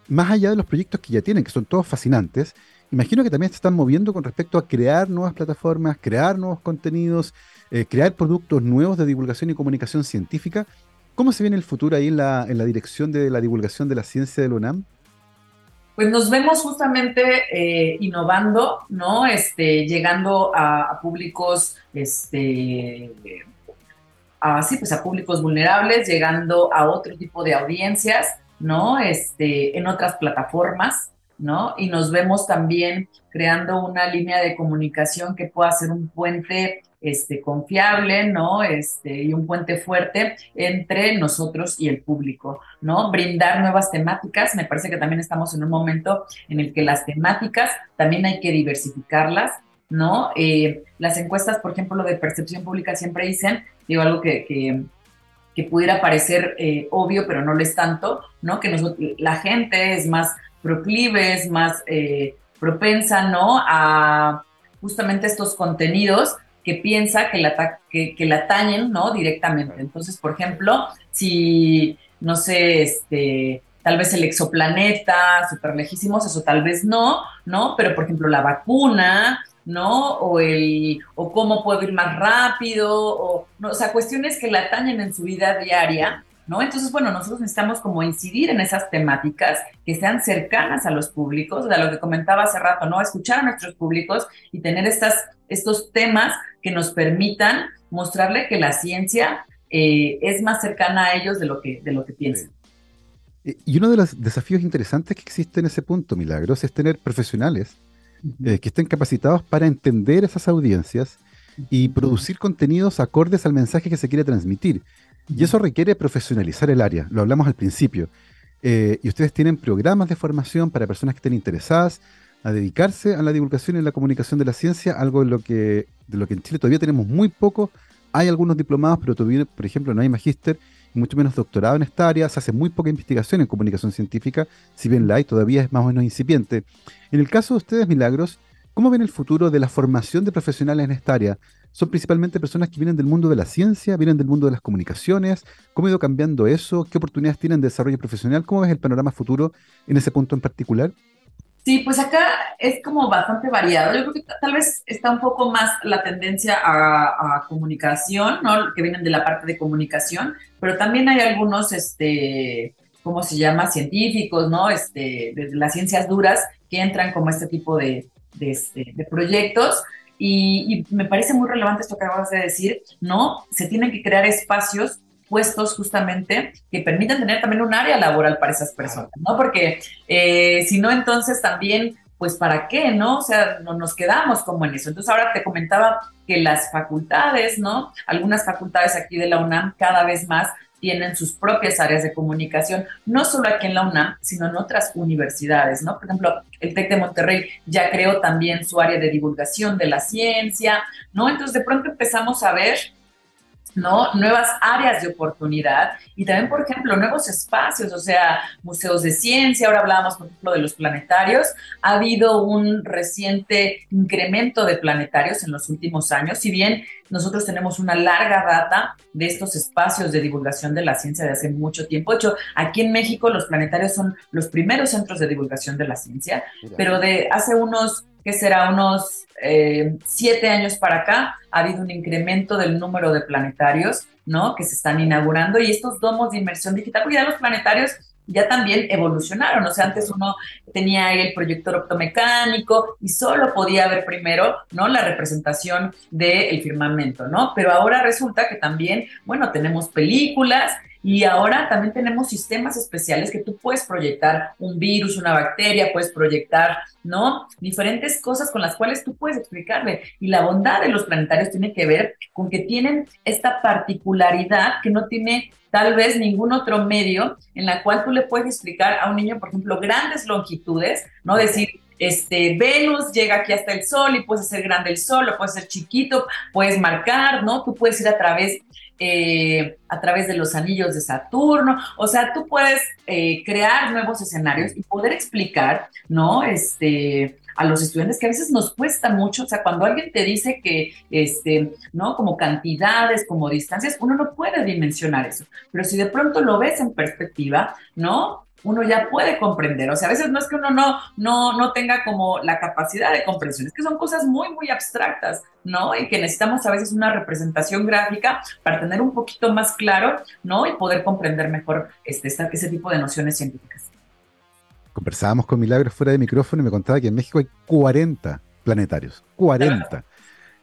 S1: más allá de los proyectos que ya tienen, que son todos fascinantes, imagino que también se están moviendo con respecto a crear nuevas plataformas, crear nuevos contenidos, eh, crear productos nuevos de divulgación y comunicación científica ¿Cómo se viene el futuro ahí en la, en la dirección de la divulgación de la ciencia del UNAM?
S2: Pues nos vemos justamente eh, innovando, ¿no? Este, llegando a, públicos, este, a, sí, pues a públicos vulnerables, llegando a otro tipo de audiencias, ¿no? Este, en otras plataformas, ¿no? Y nos vemos también creando una línea de comunicación que pueda ser un puente este, confiable, ¿no? Este, y un puente fuerte entre nosotros y el público, ¿no? Brindar nuevas temáticas. Me parece que también estamos en un momento en el que las temáticas también hay que diversificarlas, ¿no? Eh, las encuestas, por ejemplo, lo de percepción pública siempre dicen, digo algo que, que, pudiera parecer eh, obvio, pero no lo es tanto, ¿no? Que la gente es más proclive, es más eh, propensa, ¿no? A justamente estos contenidos que piensa que la, que, que la atañen, ¿no? Directamente. Entonces, por ejemplo, si, no sé, este, tal vez el exoplaneta, súper lejísimos, eso tal vez no, ¿no? Pero, por ejemplo, la vacuna, ¿no? O, el, o cómo puedo ir más rápido, o, no, o sea, cuestiones que la atañen en su vida diaria, ¿no? Entonces, bueno, nosotros necesitamos como incidir en esas temáticas que sean cercanas a los públicos, de lo que comentaba hace rato, ¿no? Escuchar a nuestros públicos y tener estas, estos temas que nos permitan mostrarle que la ciencia eh, es más cercana a ellos de lo que, de lo que piensan.
S1: Y uno de los desafíos interesantes que existe en ese punto, Milagros, es tener profesionales eh, que estén capacitados para entender esas audiencias y producir contenidos acordes al mensaje que se quiere transmitir. Y eso requiere profesionalizar el área, lo hablamos al principio. Eh, y ustedes tienen programas de formación para personas que estén interesadas a dedicarse a la divulgación y la comunicación de la ciencia, algo de lo que, de lo que en Chile todavía tenemos muy poco. Hay algunos diplomados, pero todavía, por ejemplo, no hay magíster mucho menos doctorado en esta área. Se hace muy poca investigación en comunicación científica, si bien la hay, todavía es más o menos incipiente. En el caso de ustedes, Milagros, ¿cómo ven el futuro de la formación de profesionales en esta área? son principalmente personas que vienen del mundo de la ciencia, vienen del mundo de las comunicaciones. ¿Cómo ha ido cambiando eso? ¿Qué oportunidades tienen de desarrollo profesional? ¿Cómo ves el panorama futuro en ese punto en particular?
S2: Sí, pues acá es como bastante variado. Yo creo que tal vez está un poco más la tendencia a, comunicación, ¿no? Que vienen de la parte de comunicación, pero también hay algunos, este, ¿cómo se llama? Científicos, ¿no? Este, de las ciencias duras que entran como este tipo de, de, este, de proyectos y, me parece muy relevante esto que acabas de decir, ¿no? Se tienen que crear espacios puestos justamente que permitan tener también un área laboral para esas personas, ¿no? Porque eh, si no, entonces también pues ¿para qué, no? O sea, no nos quedamos como en eso. Entonces ahora te comentaba que las facultades, ¿no? Algunas facultades aquí de la UNAM cada vez más tienen sus propias áreas de comunicación, no solo aquí en la UNAM, sino en otras universidades, ¿no? Por ejemplo, el TEC de Monterrey ya creó también su área de divulgación de la ciencia, ¿no? Entonces de pronto empezamos a ver ¿no? Nuevas áreas de oportunidad y también, por ejemplo, nuevos espacios, o sea, museos de ciencia, ahora hablábamos, por ejemplo, de los planetarios, ha habido un reciente incremento de planetarios en los últimos años, si bien nosotros tenemos una larga data de estos espacios de divulgación de la ciencia de hace mucho tiempo. De hecho, aquí en México los planetarios son los primeros centros de divulgación de la ciencia, pero de hace unos que será unos eh, siete años para acá, ha habido un incremento del número de planetarios, ¿no? Que se están inaugurando y estos domos de inmersión digital, porque ya los planetarios ya también evolucionaron. O sea, antes uno tenía el proyector optomecánico y solo podía ver primero, ¿no? La representación del firmamento, ¿no? Pero ahora resulta que también, bueno, tenemos películas y ahora también tenemos sistemas especiales que tú puedes proyectar un virus, una bacteria, puedes proyectar, ¿no? Diferentes cosas con las cuales tú puedes explicarle. Y la bondad de los planetarios tiene que ver con que tienen esta particularidad que no tiene tal vez ningún otro medio en la cual tú le puedes explicar a un niño, por ejemplo, grandes longitudes, ¿no? Decir, este, Venus llega aquí hasta el Sol y puedes hacer grande el Sol, o puedes hacer chiquito, puedes marcar, ¿no? Tú puedes ir a través eh, a través de los anillos de Saturno. O sea, tú puedes eh, crear nuevos escenarios y poder explicar, ¿no? Este, a los estudiantes que a veces nos cuesta mucho, o sea, cuando alguien te dice que, este, ¿no? Como cantidades, como distancias, uno no puede dimensionar eso, pero si de pronto lo ves en perspectiva, ¿no? Uno ya puede comprender. O sea, a veces no es que uno no, no, no tenga como la capacidad de comprensión, es que son cosas muy, muy abstractas, ¿no? Y que necesitamos a veces una representación gráfica para tener un poquito más claro, ¿no? Y poder comprender mejor este, ese tipo de nociones científicas.
S1: Conversábamos con Milagros fuera de micrófono y me contaba que en México hay 40 planetarios, 40.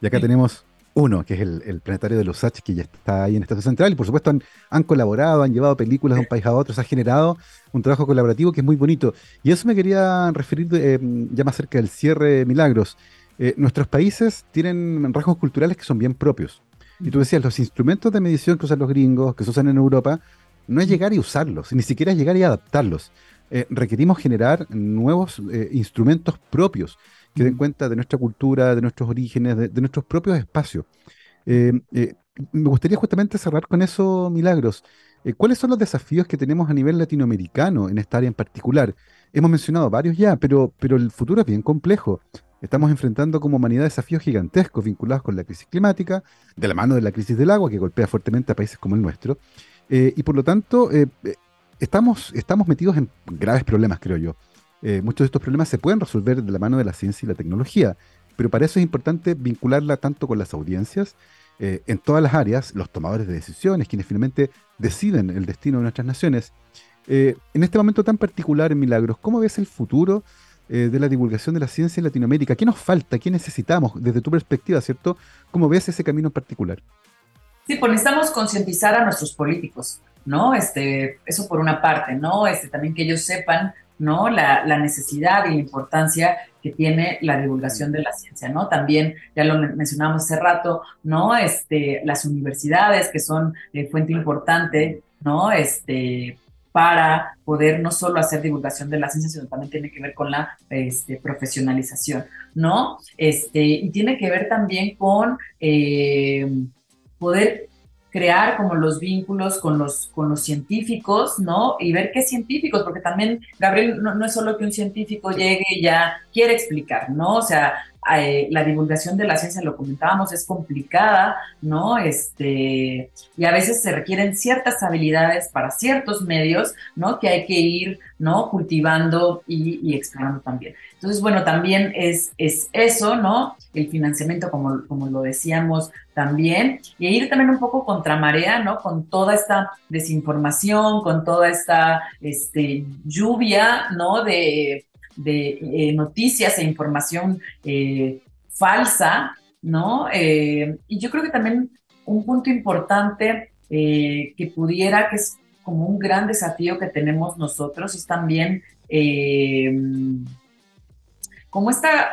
S1: Y acá tenemos uno, que es el, planetario de los H, que ya está ahí en Estación Central, y por supuesto han, colaborado, han llevado películas de un país a otro, se ha generado un trabajo colaborativo que es muy bonito. Y eso me quería referir eh, ya más cerca del cierre, Milagros. Eh, nuestros países tienen rasgos culturales que son bien propios. Y tú decías, los instrumentos de medición que usan los gringos, que se usan en Europa, no es llegar y usarlos, ni siquiera es llegar y adaptarlos. Eh, requerimos generar nuevos instrumentos propios que den cuenta de nuestra cultura, de nuestros orígenes, de, nuestros propios espacios. Eh, eh, me gustaría justamente cerrar con eso, Milagros. Eh, ¿Cuáles son los desafíos que tenemos a nivel latinoamericano en esta área en particular? Hemos mencionado varios ya, pero, pero el futuro es bien complejo. Estamos enfrentando como humanidad desafíos gigantescos vinculados con la crisis climática, de la mano de la crisis del agua que golpea fuertemente a países como el nuestro. y por lo tanto, estamos, estamos metidos en graves problemas, creo yo. Eh, muchos de estos problemas se pueden resolver de la mano de la ciencia y la tecnología, pero para eso es importante vincularla tanto con las audiencias, eh, en todas las áreas, los tomadores de decisiones, quienes finalmente deciden el destino de nuestras naciones. Eh, en este momento tan particular Milagros, ¿cómo ves el futuro de la divulgación de la ciencia en Latinoamérica? ¿Qué nos falta? ¿Qué necesitamos desde tu perspectiva, cierto? ¿Cómo ves ese camino en particular?
S2: Sí, pues necesitamos concientizar a nuestros políticos, ¿no? Este, eso por una parte, ¿no? Este, también que ellos sepan ¿no? La, necesidad y la importancia que tiene la divulgación de la ciencia, ¿no? También, ya lo mencionamos hace rato, ¿no? Este, las universidades, que son eh, fuente importante, ¿no? Este, para poder no solo hacer divulgación de la ciencia, sino también tiene que ver con la este, profesionalización, ¿no? Este, y tiene que ver también con eh, poder crear como los vínculos con los, con los científicos, ¿no? Y ver qué científicos, porque también, Gabriel, no, no es solo que un científico llegue y ya quiere explicar, ¿no? O sea, eh, la divulgación de la ciencia, lo comentábamos, es complicada, ¿no? Este, y a veces se requieren ciertas habilidades para ciertos medios, ¿no? Que hay que ir, ¿no? Cultivando y, y explorando también. Entonces, bueno, también es, es eso, ¿no? El financiamiento, como, como lo decíamos también, y ir también un poco contra marea, ¿no? Con toda esta desinformación, con toda esta este, lluvia, ¿no? De de eh, noticias e información eh, falsa, ¿no? Eh, y yo creo que también un punto importante que pudiera, que es como un gran desafío que tenemos nosotros, es también como esta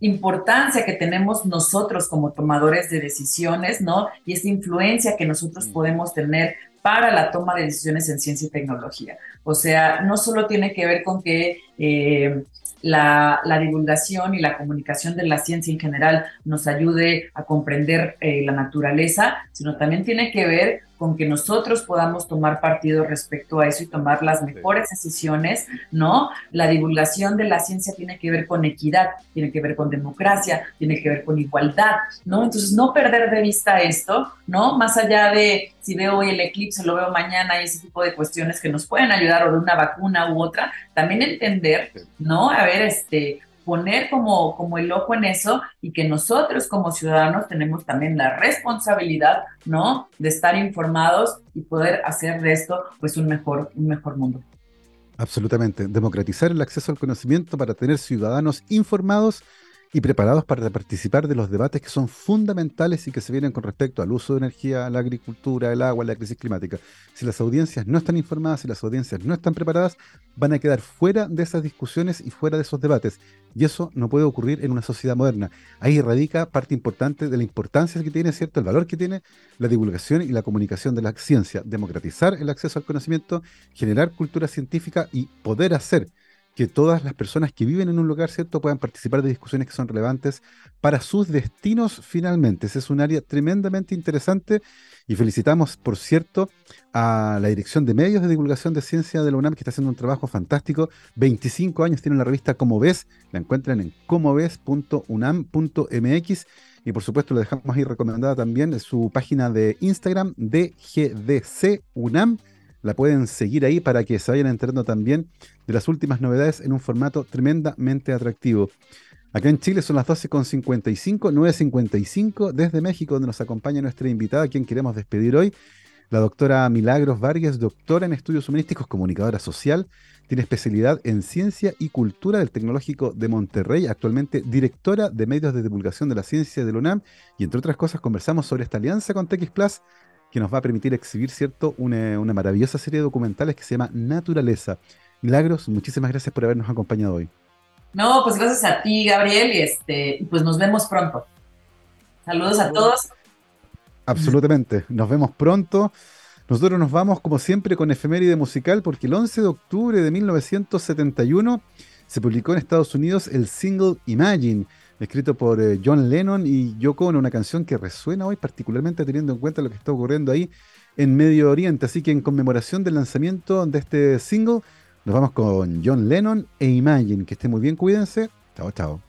S2: importancia que tenemos nosotros como tomadores de decisiones, ¿no? Y esta influencia que nosotros podemos tener para la toma de decisiones en ciencia y tecnología. O sea, no solo tiene que ver con que eh, la, divulgación y la comunicación de la ciencia en general nos ayude a comprender eh, la naturaleza, sino también tiene que ver con que nosotros podamos tomar partido respecto a eso y tomar las mejores decisiones, ¿no? La divulgación de la ciencia tiene que ver con equidad, tiene que ver con democracia, tiene que ver con igualdad, ¿no? Entonces, no perder de vista esto, ¿no? Más allá de si veo hoy el eclipse, lo veo mañana y ese tipo de cuestiones que nos pueden ayudar o de una vacuna u otra, también entender, ¿no? A ver, este, poner como, como el ojo en eso y que nosotros como ciudadanos tenemos también la responsabilidad, ¿no? De estar informados y poder hacer de esto pues un mejor, un mejor mundo.
S1: Absolutamente. Democratizar el acceso al conocimiento para tener ciudadanos informados y preparados para participar de los debates que son fundamentales y que se vienen con respecto al uso de energía, la agricultura, el agua, la crisis climática. Si las audiencias no están informadas, si las audiencias no están preparadas, van a quedar fuera de esas discusiones y fuera de esos debates. Y eso no puede ocurrir en una sociedad moderna. Ahí radica parte importante de la importancia que tiene, ¿cierto? El valor que tiene la divulgación y la comunicación de la ciencia. Democratizar el acceso al conocimiento, generar cultura científica y poder hacer que todas las personas que viven en un lugar, ¿cierto?, puedan participar de discusiones que son relevantes para sus destinos finalmente. Es un área tremendamente interesante y felicitamos, por cierto, a la Dirección de Medios de Divulgación de Ciencia de la UNAM, que está haciendo un trabajo fantástico. 25 años tiene la revista Como Ves, la encuentran en comoves.unam.mx y por supuesto le dejamos ahí recomendada también su página de Instagram, DGDC UNAM la pueden seguir ahí para que se vayan enterando también de las últimas novedades en un formato tremendamente atractivo. Acá en Chile son las 12.55, 9.55 desde México, donde nos acompaña nuestra invitada, a quien queremos despedir hoy, la doctora Milagros Vargas, doctora en estudios humanísticos, comunicadora social, tiene especialidad en ciencia y cultura del Tecnológico de Monterrey, actualmente directora de medios de divulgación de la ciencia de la UNAM, y entre otras cosas conversamos sobre esta alianza con TX Plus que nos va a permitir exhibir, ¿cierto?, una, maravillosa serie de documentales que se llama Naturaleza. Milagros, muchísimas gracias por habernos acompañado hoy.
S2: No, pues gracias a ti, Gabriel, y este, pues nos vemos pronto. Saludos a todos.
S1: Absolutamente, nos vemos pronto. Nosotros nos vamos, como siempre, con efeméride musical, porque el 11 de octubre de 1971 se publicó en Estados Unidos el single Imagine, escrito por eh, John Lennon y Yoko Ono, una canción que resuena hoy particularmente teniendo en cuenta lo que está ocurriendo ahí en Medio Oriente. Así que en conmemoración del lanzamiento de este single, nos vamos con John Lennon e Imagine. Que esté muy bien, cuídense. Chao, chao.